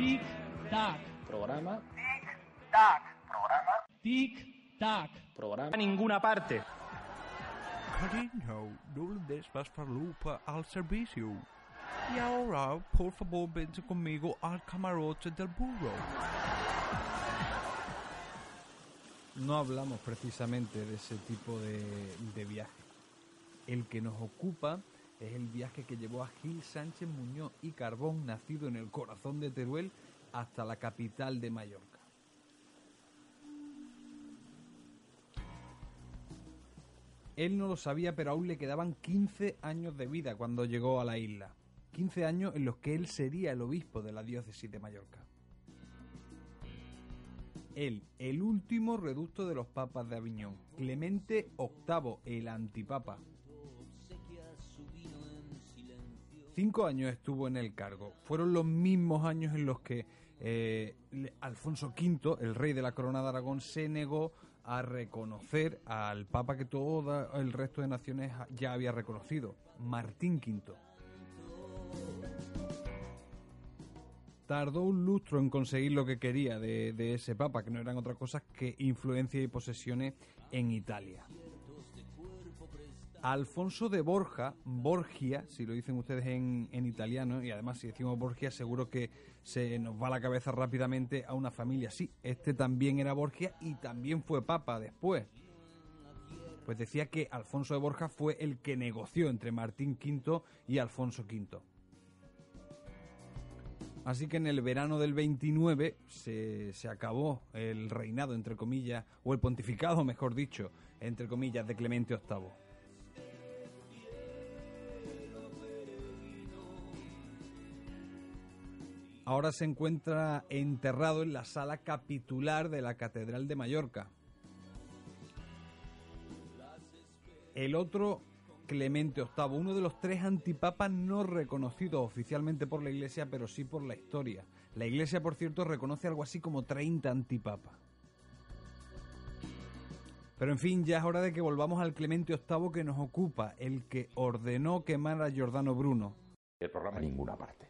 Tic tac. Programa. Tic tac. Programa. Tic tac. Programa. A ninguna parte. Cariño, no le des más farlupa al servicio. Y ahora, por favor, vente conmigo al camarote del burro. No hablamos precisamente de ese tipo de, de viaje. El que nos ocupa es el viaje que llevó a Gil Sánchez Muñoz y Carbón, nacido en el corazón de Teruel, hasta la capital de Mallorca. Él no lo sabía, pero aún le quedaban 15 años de vida cuando llegó a la isla. 15 años en los que él sería el obispo de la diócesis de Mallorca. Él, el último reducto de los papas de Aviñón, Clemente VIII, el antipapa. Cinco años estuvo en el cargo. Fueron los mismos años en los que eh, Alfonso V, el rey de la corona de Aragón, se negó a reconocer al papa que todo el resto de naciones ya había reconocido, Martín V. Tardó un lustro en conseguir lo que quería de, de ese papa, que no eran otra cosa que influencia y posesiones en Italia. Alfonso de Borja, Borgia, si lo dicen ustedes en, italiano, y además si decimos Borgia seguro que se nos va la cabeza rápidamente a una familia. Sí, este también era Borgia y también fue papa después. Pues decía que Alfonso de Borja fue el que negoció entre Martín V y Alfonso V. Así que en el verano del 29 se, se, acabó el reinado, entre comillas, o el pontificado, mejor dicho, entre comillas, de Clemente VIII. Ahora se encuentra enterrado en la sala capitular de la Catedral de Mallorca. El otro Clemente VIII, uno de los tres antipapas no reconocidos oficialmente por la Iglesia, pero sí por la historia. La Iglesia, por cierto, reconoce algo así como 30 antipapas. Pero en fin, ya es hora de que volvamos al Clemente VIII que nos ocupa, el que ordenó quemar a Giordano Bruno. El programa a ninguna parte.